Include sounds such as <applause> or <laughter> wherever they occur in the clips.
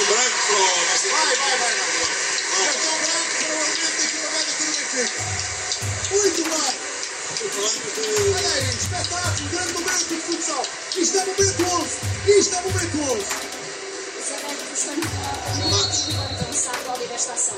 cartão branco Vai, vai, vai, vai. Cartão branco para o argumento aqui na média do Benfica. Muito bem. Olha aí, espetáculo, grande momento de futsal. Isto é momento 11. Isto é momento 11. Zé Neto Cristiano Ronaldo, Ivan Gonçalo, Oliver Estação.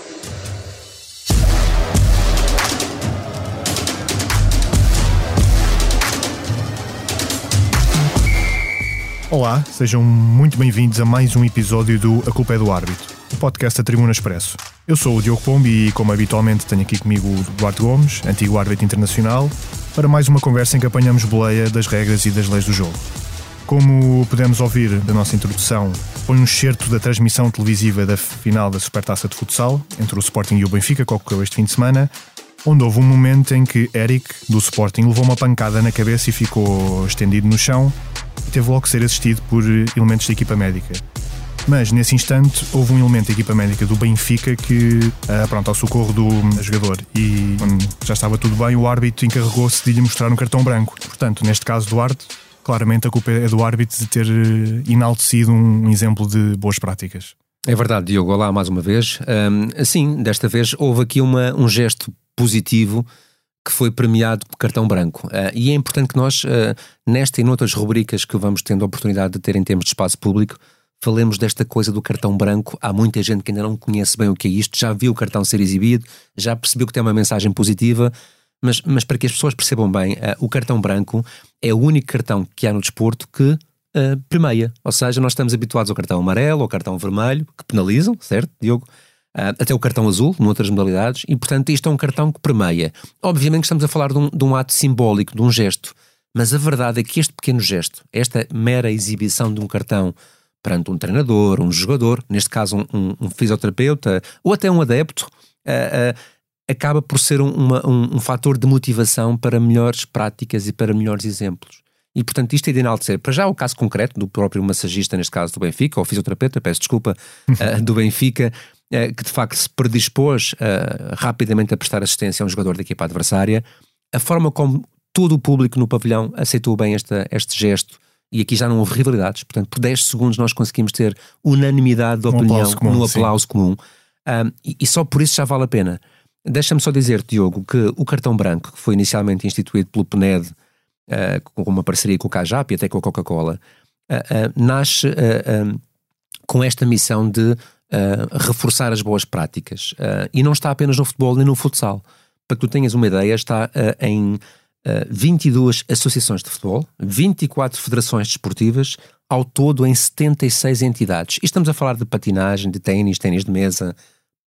Olá, sejam muito bem-vindos a mais um episódio do A Culpa é do Árbitro, o podcast da Tribuna Expresso. Eu sou o Diogo Pombi e, como habitualmente, tenho aqui comigo o Duarte Gomes, antigo árbitro internacional, para mais uma conversa em que apanhamos boleia das regras e das leis do jogo. Como pudemos ouvir da nossa introdução, foi um excerto da transmissão televisiva da final da Supertaça de Futsal entre o Sporting e o Benfica, que ocorreu este fim de semana, onde houve um momento em que Eric, do Sporting, levou uma pancada na cabeça e ficou estendido no chão teve logo que ser assistido por elementos da equipa médica. Mas nesse instante houve um elemento da equipa médica do Benfica que, ah, pronto, ao socorro do jogador e quando já estava tudo bem, o árbitro encarregou-se de lhe mostrar um cartão branco. Portanto, neste caso, Duarte, claramente a culpa é do árbitro de ter eh, enaltecido um exemplo de boas práticas. É verdade, Diogo. Olá mais uma vez. Um, sim, desta vez houve aqui uma, um gesto positivo que foi premiado com cartão branco. Uh, e é importante que nós, uh, nesta e noutras rubricas que vamos tendo a oportunidade de ter em termos de espaço público, falemos desta coisa do cartão branco. Há muita gente que ainda não conhece bem o que é isto, já viu o cartão ser exibido, já percebeu que tem uma mensagem positiva, mas, mas para que as pessoas percebam bem, uh, o cartão branco é o único cartão que há no desporto que uh. Ou seja, nós estamos habituados ao cartão amarelo, ao cartão vermelho, que penalizam, certo, Diogo? Uh, até o cartão azul, noutras modalidades, e portanto isto é um cartão que premia. Obviamente estamos a falar de um, de um ato simbólico, de um gesto, mas a verdade é que este pequeno gesto, esta mera exibição de um cartão perante um treinador, um jogador, neste caso um, um, um fisioterapeuta ou até um adepto, uh, uh, acaba por ser um, uma, um, um fator de motivação para melhores práticas e para melhores exemplos. E, portanto, isto é de enaltecer. Para já, o caso concreto do próprio massagista, neste caso do Benfica, ou fisioterapeuta, peço desculpa, uh, do Benfica, que de facto se predispôs uh, rapidamente a prestar assistência a um jogador da equipa adversária, a forma como todo o público no pavilhão aceitou bem esta, este gesto, e aqui já não houve rivalidades, portanto, por 10 segundos nós conseguimos ter unanimidade de Um opinião aplauso comum, no sim. aplauso comum. Um, e, e só por isso já vale a pena. Deixa-me só dizer, Diogo, que o cartão branco, que foi inicialmente instituído pelo PNED, uh, com uma parceria com o Cajap e até com a Coca-Cola, uh, uh, nasce um, com esta missão de reforçar as boas práticas. Uh, e não está apenas no futebol nem no futsal. Para que tu tenhas uma ideia, está uh, em uh, 22 associações de futebol, 24 federações desportivas, ao todo em 76 entidades. E estamos a falar de patinagem, de ténis, ténis de mesa,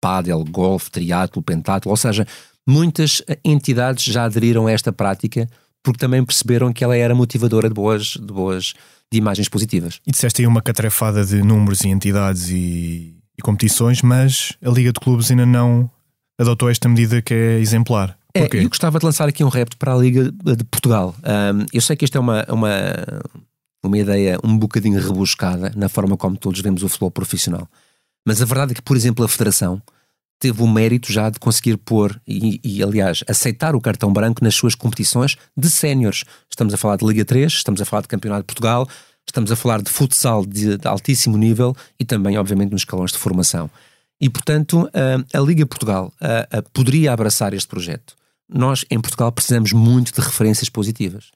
pádel, golfe, triatlo, pentatlo, ou seja, muitas entidades já aderiram a esta prática porque também perceberam que ela era motivadora de boas, de boas, de imagens positivas. E disseste aí uma catrefada de números e entidades e, e competições, mas a Liga de Clubes ainda não adotou esta medida que é exemplar. É, eu gostava de lançar aqui um repto para a Liga de Portugal. Um, eu sei que isto é uma, uma, uma ideia um bocadinho rebuscada na forma como todos vemos o futebol profissional. Mas a verdade é que, por exemplo, a Federação teve o mérito já de conseguir pôr e, e, aliás, aceitar o cartão branco nas suas competições de séniores. Estamos a falar de Liga 3, estamos a falar de Campeonato de Portugal, estamos a falar de futsal de, de altíssimo nível e também, obviamente, nos escalões de formação. E, portanto, a, Liga Portugal poderia abraçar este projeto. Nós, em Portugal, precisamos muito de referências positivas.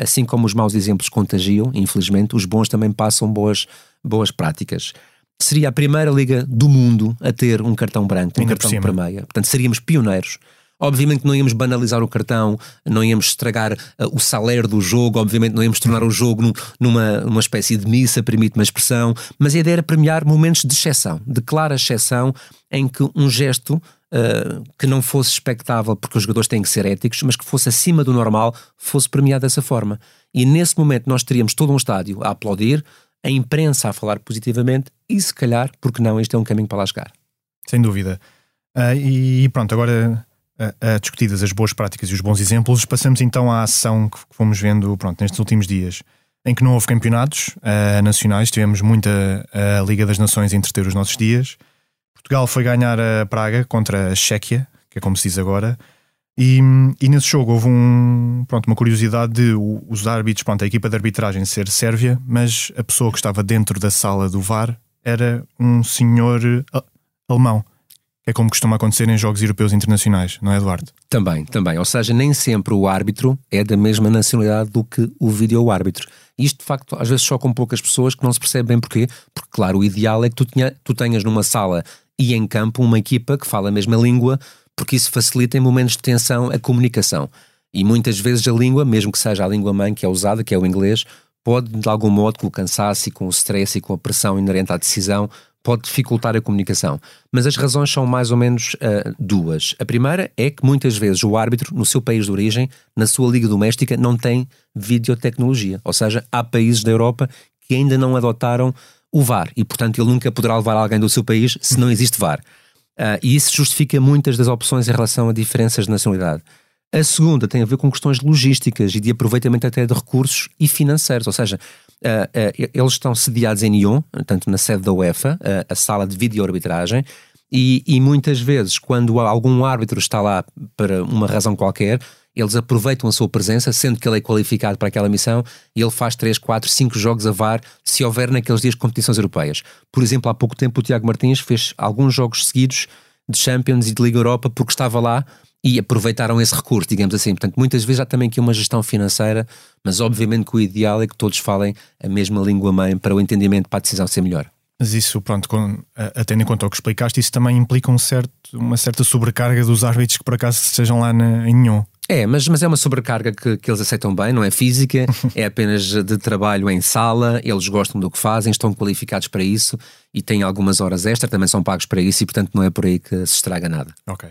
Assim como os maus exemplos contagiam, infelizmente, os bons também passam boas, boas práticas seria a primeira liga do mundo a ter um cartão branco, um Ainda cartão meia. Portanto, seríamos pioneiros. Obviamente que não íamos banalizar o cartão, não íamos estragar uh, o salário do jogo, obviamente não íamos tornar o jogo num- numa, numa espécie de missa, permite uma expressão, mas a ideia era premiar momentos de exceção, de clara exceção, em que um gesto uh, que não fosse expectável, porque os jogadores têm que ser éticos, mas que fosse acima do normal, fosse premiado dessa forma. E nesse momento nós teríamos todo um estádio a aplaudir, a imprensa a falar positivamente e, se calhar, porque não, este é um caminho para lá chegar. Sem dúvida. Ah, e pronto, agora ah, discutidas as boas práticas e os bons exemplos, passamos então à ação que fomos vendo pronto, nestes últimos dias, em que não houve campeonatos ah, nacionais, tivemos muita ah, Liga das Nações a entreter os nossos dias. Portugal foi ganhar a Praga contra a Chequia, que é como se diz agora, e, e nesse jogo houve um, pronto, uma curiosidade de os árbitros, pronto, a equipa de arbitragem ser sérvia, mas a pessoa que estava dentro da sala do VAR era um senhor uh, alemão. É como costuma acontecer em jogos europeus internacionais, não é, Eduardo? Também, também. Ou seja, nem sempre o árbitro é da mesma nacionalidade do que o vídeo-árbitro. Isto, de facto, às vezes choca um pouco as pessoas que não se percebem bem porquê. Porque, claro, o ideal é que tu, tenha, tu tenhas numa sala e em campo uma equipa que fala a mesma língua, porque isso facilita em momentos de tensão a comunicação. E muitas vezes a língua, mesmo que seja a língua mãe que é usada, que é o inglês, pode, de algum modo, com o cansaço e com o stress e com a pressão inerente à decisão, pode dificultar a comunicação. Mas as razões são mais ou menos uh, duas. A primeira é que muitas vezes o árbitro, no seu país de origem, na sua liga doméstica, não tem videotecnologia. Ou seja, há países da Europa que ainda não adotaram o VAR e, portanto, ele nunca poderá levar alguém do seu país se não existe VAR. Uh, e isso justifica muitas das opções em relação a diferenças de nacionalidade. A segunda tem a ver com questões logísticas e de aproveitamento até de recursos e financeiros, ou seja, uh, uh, eles estão sediados em Nyon, tanto na sede da UEFA, uh, a sala de vídeo-arbitragem, e, e, muitas vezes, quando algum árbitro está lá para uma razão qualquer, eles aproveitam a sua presença, sendo que ele é qualificado para aquela missão, e ele faz 3, 4, 5 jogos a VAR se houver naqueles dias competições europeias. Por exemplo, há pouco tempo o Tiago Martins fez alguns jogos seguidos de Champions e de Liga Europa porque estava lá e aproveitaram esse recurso, digamos assim. Portanto, muitas vezes há também aqui uma gestão financeira, mas obviamente que o ideal é que todos falem a mesma língua mãe para o entendimento, para a decisão ser melhor. Mas isso, pronto, com, tendo em conta o que explicaste, isso também implica um certo, uma certa sobrecarga dos árbitros que por acaso estejam lá na, em nenhum. É, mas, mas é uma sobrecarga que, que eles aceitam bem, não é física, <laughs> é apenas de trabalho em sala, eles gostam do que fazem, estão qualificados para isso e têm algumas horas extra, também são pagos para isso e portanto não é por aí que se estraga nada. Ok.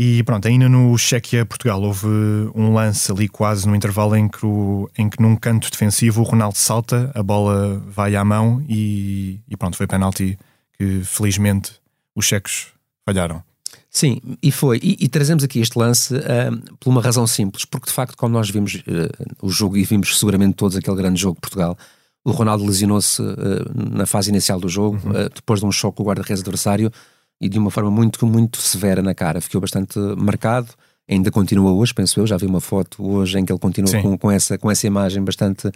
E pronto, ainda no Chequia-Portugal houve um lance ali quase no intervalo em que, o, em que num canto defensivo o Ronaldo salta, a bola vai à mão e, e pronto, foi penalti que felizmente os checos falharam. Sim, e foi. E, e trazemos aqui este lance uh, por uma razão simples, porque de facto, quando nós vimos uh, o jogo e vimos seguramente todos aquele grande jogo de Portugal, o Ronaldo lesionou-se uh, na fase inicial do jogo, uhum. depois de um choque com o guarda-redes adversário e de uma forma muito, muito severa na cara. Ficou bastante marcado. Ainda continua hoje, penso eu. Já vi uma foto hoje em que ele continua com, com, essa, com essa imagem bastante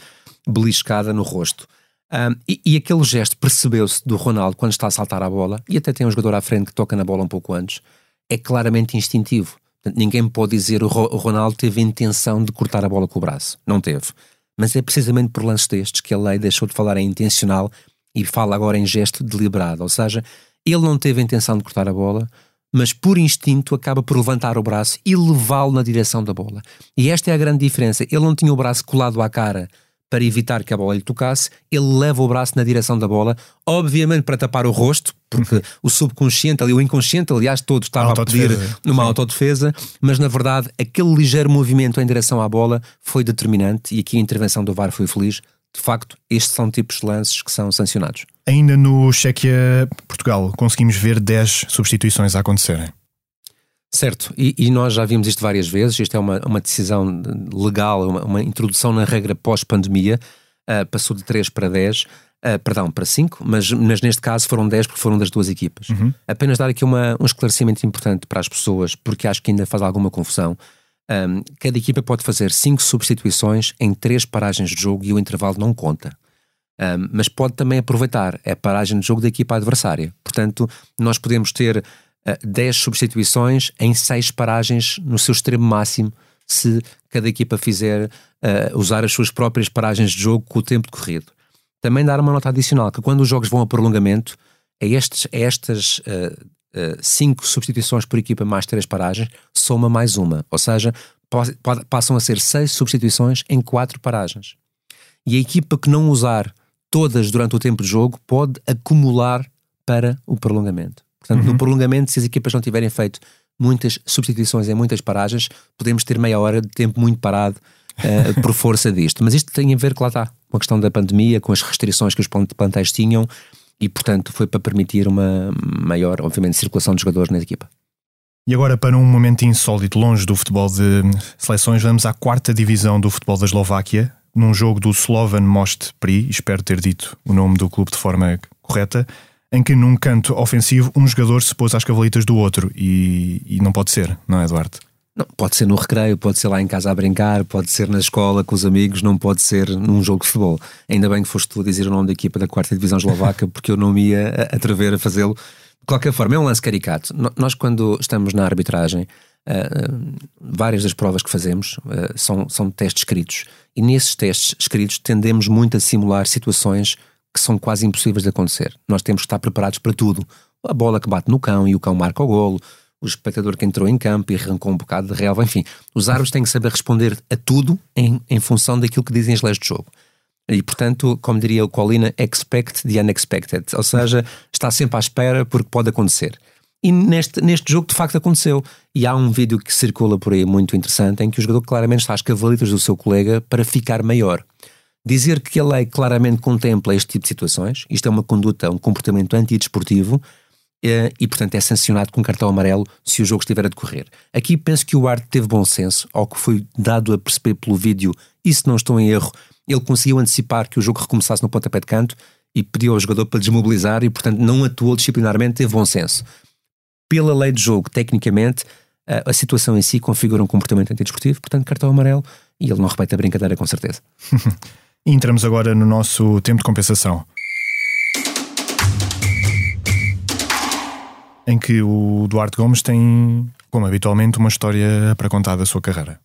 beliscada no rosto. Um, e, e, aquele gesto percebeu-se do Ronaldo quando está a saltar a bola, e até tem um jogador à frente que toca na bola um pouco antes, é claramente instintivo. Portanto, ninguém pode dizer o, o Ronaldo teve a intenção de cortar a bola com o braço. Não teve. Mas é precisamente por lances destes que a lei deixou de falar em intencional e fala agora em gesto deliberado. Ou seja, ele não teve a intenção de cortar a bola, mas por instinto acaba por levantar o braço e levá-lo na direção da bola. E esta é a grande diferença. Ele não tinha o braço colado à cara para evitar que a bola lhe tocasse, ele leva o braço na direção da bola, obviamente para tapar o rosto, porque o subconsciente, ali o inconsciente, aliás, todo estava a pedir numa Sim. autodefesa, mas na verdade aquele ligeiro movimento em direção à bola foi determinante e aqui a intervenção do VAR foi feliz. De facto, estes são tipos de lances que são sancionados. Ainda no Chequia Portugal, conseguimos ver 10 substituições a acontecerem. Certo, e, e, nós já vimos isto várias vezes. Isto é uma, uma decisão legal, uma, uma introdução na regra pós-pandemia. Uh, passou de 3 para 10, uh, ah, perdão, para 5, mas, mas, neste caso foram 10 porque foram das duas equipas. Uhum. Apenas dar aqui uma, um esclarecimento importante para as pessoas, porque acho que ainda faz alguma confusão. Um, cada equipa pode fazer 5 substituições em 3 paragens de jogo e o intervalo não conta um, mas pode também aproveitar a paragem de jogo da equipa adversária. Portanto, nós podemos ter uh, ah, 10 substituições em 6 paragens no seu extremo máximo, se cada equipa fizer uh, usar as suas próprias paragens de jogo com o tempo decorrido. Também dar uma nota adicional, que quando os jogos vão a prolongamento, a, estes, a estas 5 uh, substituições por equipa mais 3 paragens, soma mais uma. Ou seja, passam a ser 6 substituições em 4 paragens. E a equipa que não usar todas durante o tempo de jogo, pode acumular para o prolongamento. Portanto, uhum. no prolongamento, se as equipas não tiverem feito muitas substituições em muitas paragens, podemos ter meia hora de tempo muito parado uh, <laughs> por força disto. Mas isto tem a ver, lá está, com a questão da pandemia, com as restrições que os plantéis tinham e, portanto, foi para permitir uma maior, obviamente, circulação de jogadores na equipa. E agora, para um momento insólito, longe do futebol de seleções, vamos à quarta divisão do futebol da Eslováquia, num jogo do Slovan Most Pri, espero ter dito o nome do clube de forma correta, em que num canto ofensivo um jogador se pôs às cavalitas do outro e, e não pode ser, não é, Eduardo? Não, pode ser no recreio, pode ser lá em casa a brincar, pode ser na escola com os amigos, não pode ser num jogo de futebol. Ainda bem que foste tu a dizer o nome da equipa da quarta divisão eslovaca, porque eu não me ia atrever a fazê-lo. De qualquer forma, é um lance caricato. Nós, quando estamos na arbitragem, uh, várias das provas que fazemos uh, são, são testes escritos. E nesses testes escritos tendemos muito a simular situações que são quase impossíveis de acontecer. Nós temos que estar preparados para tudo. A bola que bate no cão e o cão marca o golo, o espectador que entrou em campo e arrancou um bocado de relva, enfim, os árbitros têm que saber responder a tudo em, em função daquilo que dizem as leis do jogo. E, portanto, como diria o Colina, expect the unexpected, ou seja, está sempre à espera porque pode acontecer. E neste, neste jogo, de facto, aconteceu. E há um vídeo que circula por aí muito interessante em que o jogador claramente está às cavalitas do seu colega para ficar maior. Dizer que a lei claramente contempla este tipo de situações, isto é uma conduta, um comportamento antidesportivo, eh, e, portanto, é sancionado com cartão amarelo se o jogo estiver a decorrer. Aqui penso que o Arte teve bom senso, ao que foi dado a perceber pelo vídeo, e se não estou em erro, ele conseguiu antecipar que o jogo recomeçasse no pontapé de canto e pediu ao jogador para desmobilizar e, portanto, não atuou disciplinarmente, teve bom senso. Pela lei de jogo, tecnicamente, a, a situação em si configura um comportamento antidesportivo, portanto, cartão amarelo, e ele não repete a brincadeira com certeza. <laughs> Entramos agora no nosso tempo de compensação. Em que o Duarte Gomes tem, como habitualmente, uma história para contar da sua carreira.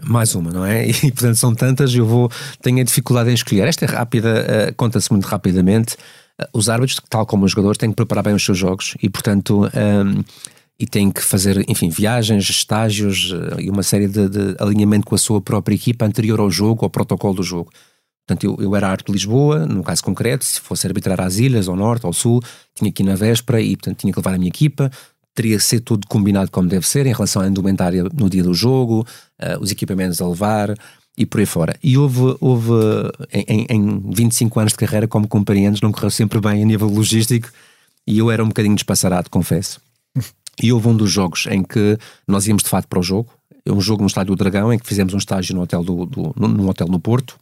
Mais uma, não é? <laughs> E portanto são tantas, eu vou. Tenho a dificuldade em escolher. Esta é rápida, uh, conta-se muito rapidamente. Uh, os árbitros, tal como os jogadores, têm que preparar bem os seus jogos e, portanto. Um, e têm que fazer, enfim, viagens, estágios uh, e uma série de, de, alinhamento com a sua própria equipa anterior ao jogo, ao protocolo do jogo. Portanto, eu, eu era árbitro de Lisboa, no caso concreto, se fosse arbitrar às ilhas, ao norte, ao sul, tinha que ir na véspera e, portanto, tinha que levar a minha equipa, teria que ser tudo combinado como deve ser em relação à indumentária no dia do jogo, uh, os equipamentos a levar e por aí fora. E houve, houve em, em 25 anos de carreira, como compreendes, não correu sempre bem a nível logístico e eu era um bocadinho despassarado, confesso. E houve um dos jogos em que nós íamos de fato para o jogo, é um jogo no Estádio do Dragão, em que fizemos um estágio no hotel, do, do, num hotel no Porto,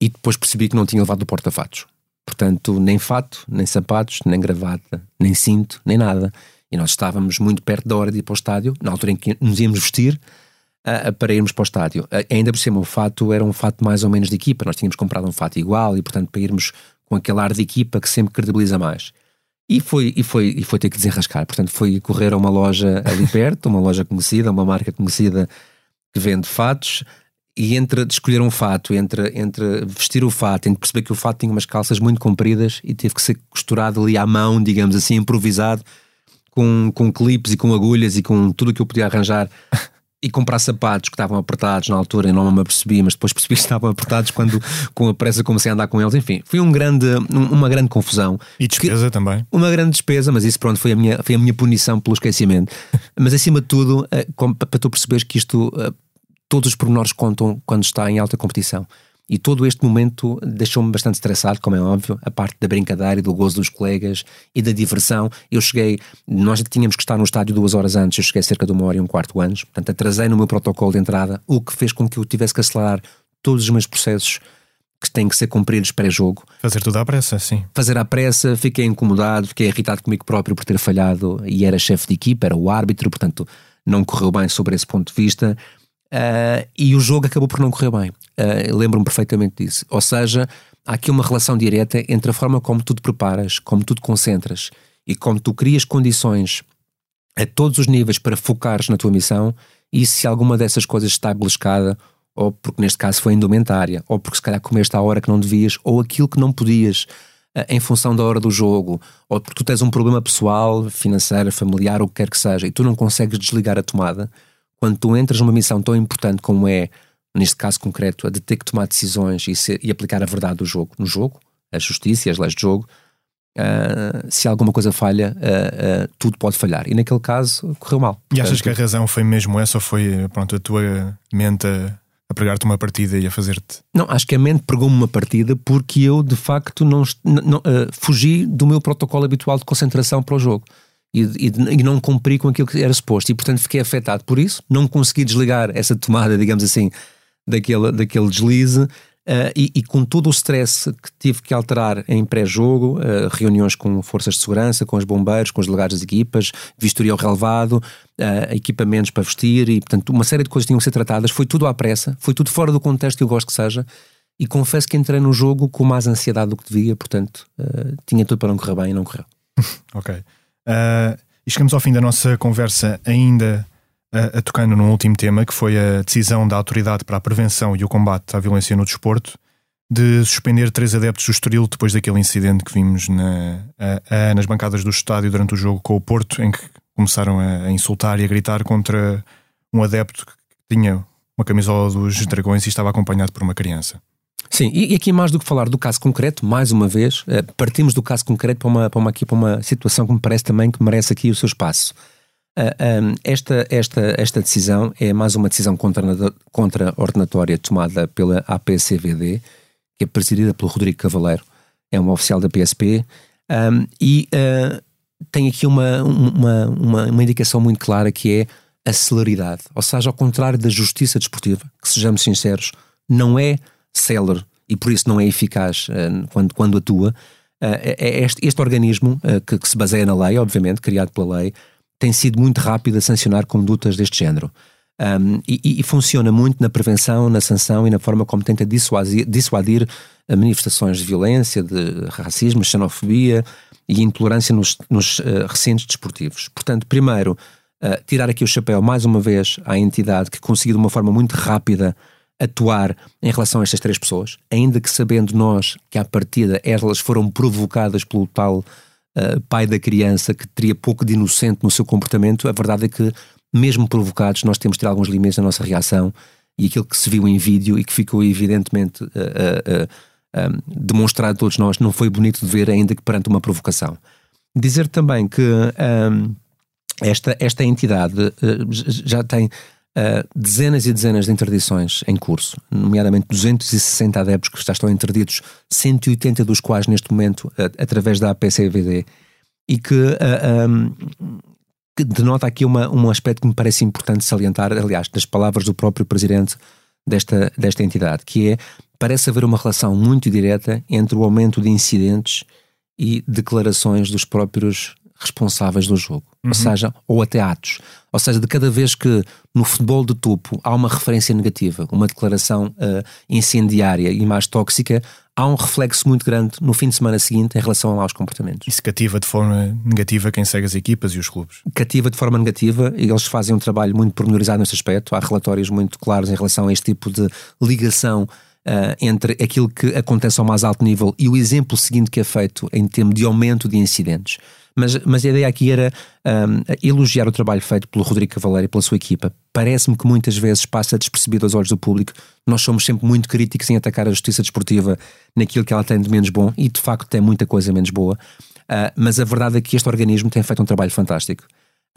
e depois percebi que não tinha levado o porta-fatos. Portanto, nem fato, nem sapatos, nem gravata, nem cinto, nem nada. E nós estávamos muito perto da hora de ir para o estádio, na altura em que nos íamos vestir uh, para irmos para o estádio. Uh, ainda por cima, o fato era um fato mais ou menos de equipa. Nós tínhamos comprado um fato igual e, portanto, para irmos com aquele ar de equipa que sempre credibiliza mais. E foi, e foi, e foi ter que desenrascar. Portanto, foi correr a uma loja ali <laughs> perto, uma loja conhecida, uma marca conhecida que vende fatos e entre escolher um fato, entre, entre vestir o fato, entre perceber que o fato tinha umas calças muito compridas e teve que ser costurado ali à mão, digamos assim, improvisado, com, com clipes e com agulhas e com tudo o que eu podia arranjar. E comprar sapatos que estavam apertados na altura, e não me apercebi, mas depois percebi que estavam apertados quando, com a pressa, comecei a andar com eles. Enfim, foi um grande, uma grande confusão. E despesa que, também. Uma grande despesa, mas isso, pronto, foi a minha, foi a minha punição pelo esquecimento. <laughs> mas acima de tudo, eh, para tu perceberes que isto eh, todos os pormenores contam quando está em alta competição. E todo este momento deixou-me bastante estressado, como é óbvio, a parte da brincadeira e do gozo dos colegas e da diversão. Eu cheguei, nós tínhamos que estar no estádio duas horas antes, eu cheguei cerca de uma hora e um quarto anos, portanto atrasei no meu protocolo de entrada, o que fez com que eu tivesse que acelerar todos os meus processos que têm que ser cumpridos pré-jogo. Fazer tudo à pressa, sim. Fazer à pressa, fiquei incomodado, fiquei irritado comigo próprio por ter falhado e era chefe de equipa, era o árbitro, portanto não correu bem sobre esse ponto de vista. Uh, e o jogo acabou por não correr bem. Uh, Lembro-me perfeitamente disso. Ou seja, há aqui uma relação direta entre a forma como tu te preparas, como tu te concentras e como tu crias condições a todos os níveis para focares na tua missão e se alguma dessas coisas está beliscada, ou porque neste caso foi indumentária, ou porque se calhar comeste à hora que não devias, ou aquilo que não podias uh, em função da hora do jogo, ou porque tu tens um problema pessoal, financeiro, familiar, ou o que quer que seja, e tu não consegues desligar a tomada quando tu entras numa missão tão importante como é, neste caso concreto, a de ter que tomar decisões e, ser, e aplicar a verdade do jogo no jogo, a justiça e as leis de jogo, uh, se alguma coisa falha, uh, uh, tudo pode falhar. E naquele caso correu mal. E achas que a razão foi mesmo essa ou foi pronto, a tua mente a, a pregar-te uma partida e a fazer-te? Não, acho que a mente pregou-me uma partida porque eu de facto não, não fugi do meu protocolo habitual de concentração para o jogo e, e, e, não cumpri com aquilo que era suposto e portanto fiquei afetado por isso, não consegui desligar essa tomada, digamos assim, daquele, daquele deslize Uh, e, e, com todo o stress que tive que alterar em pré-jogo, uh, reuniões com forças de segurança, com os bombeiros, com os delegados das equipas, vistoria ao relevado, uh, equipamentos para vestir e, portanto, uma série de coisas tinham que ser tratadas. Foi tudo à pressa, foi tudo fora do contexto que eu gosto que seja. E confesso que entrei no jogo com mais ansiedade do que devia, portanto, tinha tudo para não correr bem e não correu. <laughs> ok. E chegamos ao fim da nossa conversa ainda a, a, tocando num último tema, que foi a decisão da Autoridade para a Prevenção e o Combate à Violência no Desporto de suspender três adeptos do Estoril depois daquele incidente que vimos na, a, a, nas bancadas do estádio durante o jogo com o Porto, em que começaram a, insultar e a gritar contra um adepto que tinha uma camisola dos Dragões e estava acompanhado por uma criança. Sim, e aqui mais do que falar do caso concreto, mais uma vez, eh, partimos do caso concreto para uma, para uma, aqui, para uma situação que me parece também que merece aqui o seu espaço. Ah, um, esta, esta, esta decisão é mais uma decisão contra-ordenatória tomada pela APCVD, que é presidida pelo Rodrigo Cavaleiro, é um oficial da PSP, um, e uh, tem aqui uma, uma, uma, uma, indicação muito clara que é a celeridade. Ou seja, ao contrário da justiça desportiva, que sejamos sinceros, não é célere e por isso não é eficaz uh, quando, quando atua. é este, este organismo, que, que se baseia na lei, obviamente, criado pela lei, tem sido muito rápido a sancionar condutas deste género. Um, e, e, funciona muito na prevenção, na sanção e na forma como tenta dissuadir, dissuadir manifestações de violência, de racismo, xenofobia e intolerância nos, nos uh, recintos desportivos. Portanto, primeiro, uh, tirar aqui o chapéu mais uma vez à entidade que conseguiu de uma forma muito rápida atuar em relação a estas três pessoas, ainda que sabendo nós que à partida elas foram provocadas pelo tal uh, pai da criança que teria pouco de inocente no seu comportamento, a verdade é que, mesmo provocados, nós temos de ter alguns limites na nossa reação e aquilo que se viu em vídeo e que ficou evidentemente uh, uh, demonstrado a todos nós não foi bonito de ver, ainda que perante uma provocação. Dizer também que esta, esta entidade já tem uh, dezenas e dezenas de interdições em curso, nomeadamente 260 adeptos que já estão interditos, 180 dos quais neste momento uh, através da APCVD, e que, um, que denota aqui uma, um aspecto que me parece importante salientar, aliás, das palavras do próprio presidente desta, desta entidade, que é parece haver uma relação muito direta entre o aumento de incidentes e declarações dos próprios responsáveis do jogo, uhum. ou seja, ou até atos. Ou seja, de cada vez que no futebol de topo há uma referência negativa, uma declaração uh, incendiária e mais tóxica, há um reflexo muito grande no fim de semana seguinte em relação aos comportamentos. Isso cativa de forma negativa quem segue as equipas e os clubes? Cativa de forma negativa e eles fazem um trabalho muito pormenorizado neste aspecto. Há relatórios muito claros em relação a este tipo de ligação Uh, entre aquilo que acontece ao mais alto nível e o exemplo seguinte que é feito em termos de aumento de incidentes. Mas, mas a ideia aqui era um, elogiar o trabalho feito pelo Rodrigo Cavaleiro e pela sua equipa. Parece-me que muitas vezes passa despercebido aos olhos do público. Nós somos sempre muito críticos em atacar a justiça desportiva naquilo que ela tem de menos bom, e de facto tem muita coisa menos boa. Uh, mas a verdade é que este organismo tem feito um trabalho fantástico.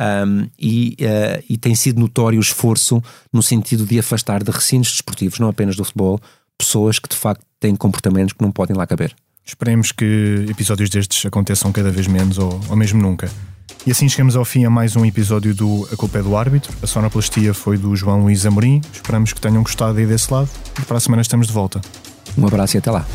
Um, e, uh, e tem sido notório o esforço no sentido de afastar de recintos desportivos, não apenas do futebol, pessoas que de facto têm comportamentos que não podem lá caber. Esperemos que episódios destes aconteçam cada vez menos ou, ou mesmo nunca. E assim chegamos ao fim a mais um episódio do A Culpa é do Árbitro. A sonoplastia foi do João Luís Amorim. Esperamos que tenham gostado aí desse lado e para a semana estamos de volta. Um abraço e até lá.